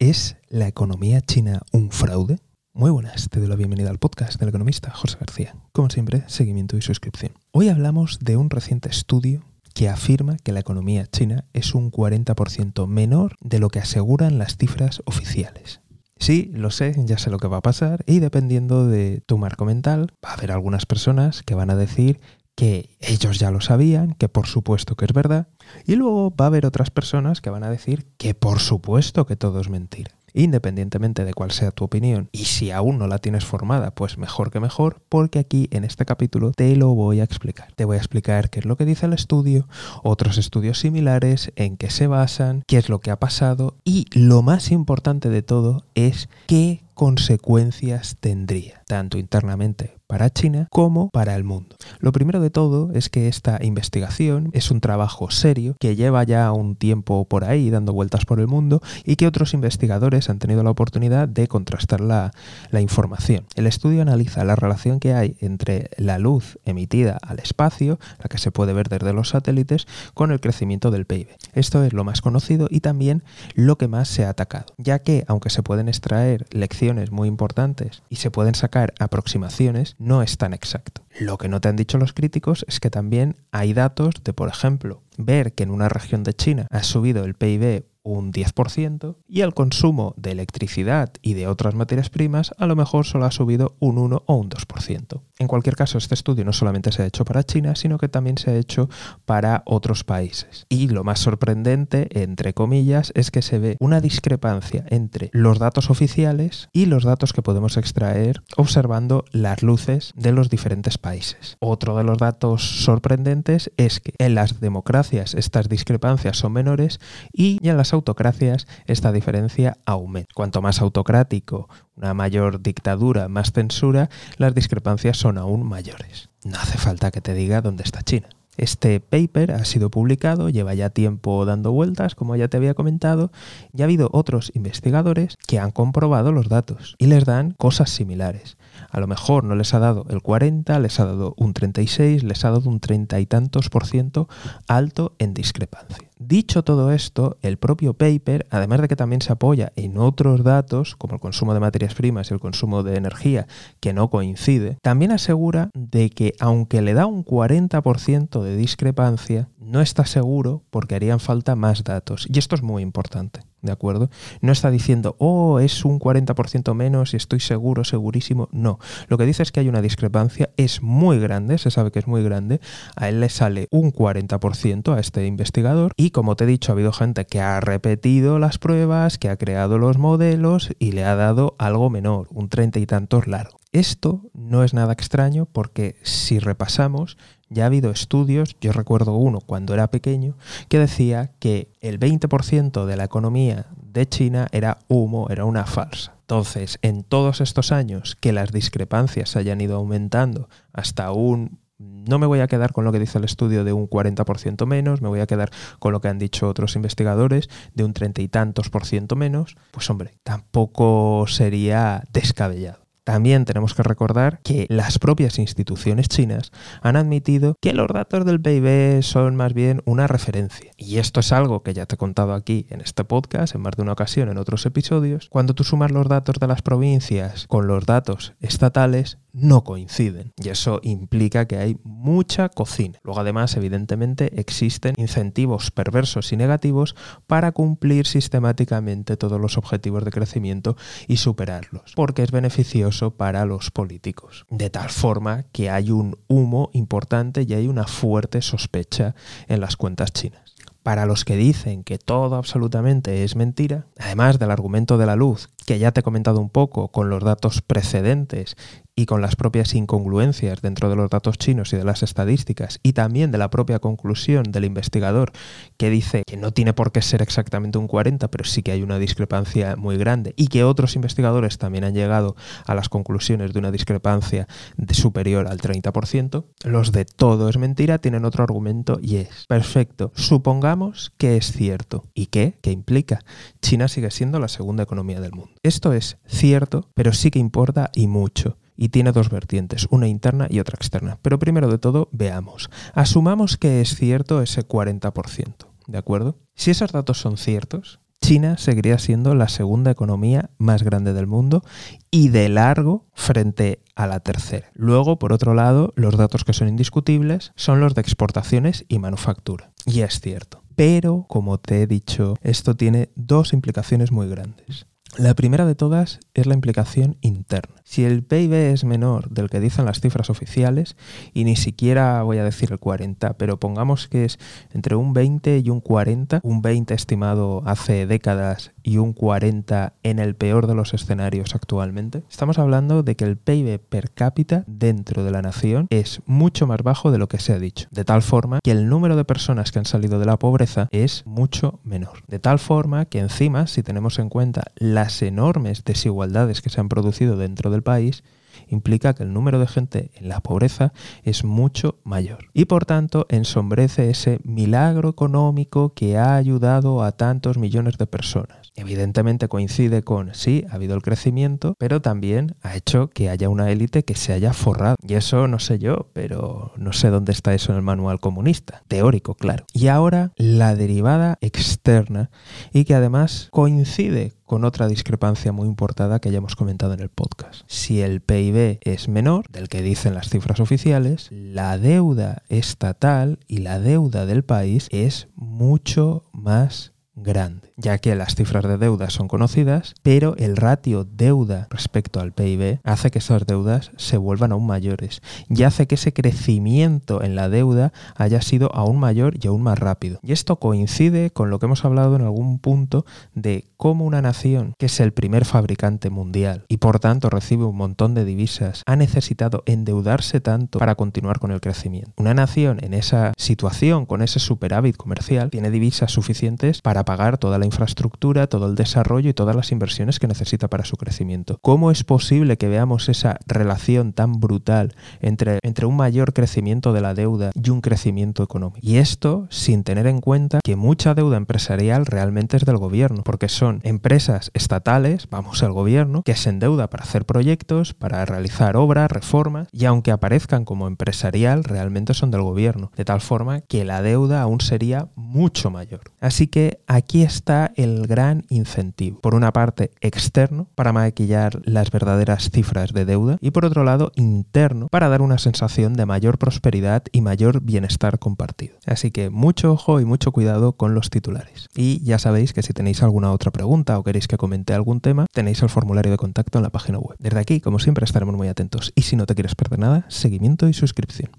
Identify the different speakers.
Speaker 1: ¿Es la economía china un fraude? Muy buenas, te doy la bienvenida al podcast del economista José García. Como siempre, seguimiento y suscripción. Hoy hablamos de un reciente estudio que afirma que la economía china es un 40% menor de lo que aseguran las cifras oficiales. Sí, lo sé, ya sé lo que va a pasar y dependiendo de tu marco mental, va a haber algunas personas que van a decir que ellos ya lo sabían, que por supuesto que es verdad, y luego va a haber otras personas que van a decir que por supuesto que todo es mentira. Independientemente de cuál sea tu opinión, y si aún no la tienes formada, pues mejor que mejor, porque aquí en este capítulo te lo voy a explicar. Te voy a explicar qué es lo que dice el estudio, otros estudios similares, en qué se basan, qué es lo que ha pasado, y lo más importante de todo es qué consecuencias tendría, tanto internamente para China como para el mundo. Lo primero de todo es que esta investigación es un trabajo serio que lleva ya un tiempo por ahí dando vueltas por el mundo y que otros investigadores han tenido la oportunidad de contrastar la, información. El estudio analiza la relación que hay entre la luz emitida al espacio, la que se puede ver desde los satélites, con el crecimiento del PIB. Esto es lo más conocido y también lo que más se ha atacado, ya que aunque se pueden extraer lecciones muy importantes y se pueden sacar aproximaciones, no es tan exacto. Lo que no te han dicho los críticos es que también hay datos de, por ejemplo, ver que en una región de China ha subido el PIB un 10% y el consumo de electricidad y de otras materias primas a lo mejor solo ha subido un 1 o un 2%. En cualquier caso, este estudio no solamente se ha hecho para China, sino que también se ha hecho para otros países. Y lo más sorprendente, entre comillas, es que se ve una discrepancia entre los datos oficiales y los datos que podemos extraer observando las luces de los diferentes países. Otro de los datos sorprendentes es que en las democracias estas discrepancias son menores y en las autocracias esta diferencia aumenta. Cuanto más autocrático, una mayor dictadura, más censura, las discrepancias son aún mayores. No hace falta que te diga dónde está China. Este paper ha sido publicado, lleva ya tiempo dando vueltas, como ya te había comentado, y ha habido otros investigadores que han comprobado los datos y les dan cosas similares. A lo mejor no les ha dado el 40, les ha dado un 36, les ha dado un 30 y tantos por ciento alto en discrepancia. Dicho todo esto, el propio paper, además de que también se apoya en otros datos, como el consumo de materias primas y el consumo de energía, que no coincide, también asegura de que aunque le da un 40% de discrepancia, no está seguro porque harían falta más datos. Y esto es muy importante. ¿De acuerdo? No está diciendo, oh, es un 40% menos y estoy seguro, segurísimo. No, lo que dice es que hay una discrepancia, es muy grande, se sabe que es muy grande, a él le sale un 40% a este investigador y como te he dicho, ha habido gente que ha repetido las pruebas, que ha creado los modelos y le ha dado algo menor, un 30 y tantos largo. Esto no es nada extraño porque si repasamos, ya ha habido estudios, yo recuerdo uno cuando era pequeño, que decía que el 20% de la economía de China era humo, era una falsa. Entonces, en todos estos años que las discrepancias hayan ido aumentando hasta un... No me voy a quedar con lo que dice el estudio de un 40% menos, me voy a quedar con lo que han dicho otros investigadores de un 30 y tantos por ciento menos, pues hombre, tampoco sería descabellado. También tenemos que recordar que las propias instituciones chinas han admitido que los datos del PIB son más bien una referencia. Y esto es algo que ya te he contado aquí en este podcast en más de una ocasión en otros episodios. Cuando tú sumas los datos de las provincias con los datos estatales, no coinciden. Y eso implica que hay mucha cocina. Luego además, evidentemente, existen incentivos perversos y negativos para cumplir sistemáticamente todos los objetivos de crecimiento y superarlos. Porque es beneficioso para los políticos. De tal forma que hay un humo importante y hay una fuerte sospecha en las cuentas chinas. Para los que dicen que todo absolutamente es mentira, además del argumento de la luz, que ya te he comentado un poco con los datos precedentes y con las propias incongruencias dentro de los datos chinos y de las estadísticas y también de la propia conclusión del investigador que dice que no tiene por qué ser exactamente un 40, pero sí que hay una discrepancia muy grande y que otros investigadores también han llegado a las conclusiones de una discrepancia superior al 30%, los de todo es mentira tienen otro argumento y es, perfecto, supongamos que es cierto. ¿Y qué? ¿Qué implica? China sigue siendo la segunda economía del mundo. Esto es cierto, pero sí que importa y mucho y tiene dos vertientes, una interna y otra externa. Pero primero de todo, veamos. Asumamos que es cierto ese 40%, ¿de acuerdo? Si esos datos son ciertos, China seguiría siendo la segunda economía más grande del mundo y de largo frente a la tercera. Luego, por otro lado, los datos que son indiscutibles son los de exportaciones y manufactura. Y es cierto. Pero, como te he dicho, esto tiene dos implicaciones muy grandes. La primera de todas es la implicación interna. Si el PIB es menor del que dicen las cifras oficiales, y ni siquiera voy a decir el 40, pero pongamos que es entre un 20 y un 40, un 20 estimado hace décadas y un 40 en el peor de los escenarios actualmente, estamos hablando de que el PIB per cápita dentro de la nación es mucho más bajo de lo que se ha dicho, de tal forma que el número de personas que han salido de la pobreza es mucho menor. De tal forma que encima, si tenemos en cuenta las enormes desigualdades que se han producido dentro del país implica que el número de gente en la pobreza es mucho mayor. Y por tanto ensombrece ese milagro económico que ha ayudado a tantos millones de personas. Evidentemente coincide con, sí, ha habido el crecimiento, pero también ha hecho que haya una élite que se haya forrado. Y eso no sé yo, pero no sé dónde está eso en el manual comunista. Teórico, claro. Y ahora la derivada externa y que además coincide con otra discrepancia muy importante que ya hemos comentado en el podcast. Si el PIB es menor del que dicen las cifras oficiales, la deuda estatal y la deuda del país es mucho más grande ya que las cifras de deuda son conocidas, pero el ratio deuda respecto al PIB hace que esas deudas se vuelvan aún mayores y hace que ese crecimiento en la deuda haya sido aún mayor y aún más rápido. Y esto coincide con lo que hemos hablado en algún punto de cómo una nación, que es el primer fabricante mundial y por tanto recibe un montón de divisas, ha necesitado endeudarse tanto para continuar con el crecimiento. Una nación en esa situación, con ese superávit comercial, tiene divisas suficientes para pagar toda la infraestructura, todo el desarrollo y todas las inversiones que necesita para su crecimiento. ¿Cómo es posible que veamos esa relación tan brutal entre, entre un mayor crecimiento de la deuda y un crecimiento económico? Y esto sin tener en cuenta que mucha deuda empresarial realmente es del gobierno, porque son empresas estatales, vamos al gobierno, que se endeuda para hacer proyectos, para realizar obras, reformas, y aunque aparezcan como empresarial, realmente son del gobierno, de tal forma que la deuda aún sería mucho mayor. Así que aquí está el gran incentivo. Por una parte, externo, para maquillar las verdaderas cifras de deuda, y por otro lado, interno, para dar una sensación de mayor prosperidad y mayor bienestar compartido. Así que mucho ojo y mucho cuidado con los titulares. Y ya sabéis que si tenéis alguna otra pregunta o queréis que comente algún tema, tenéis el formulario de contacto en la página web. Desde aquí, como siempre, estaremos muy atentos. Y si no te quieres perder nada, seguimiento y suscripción.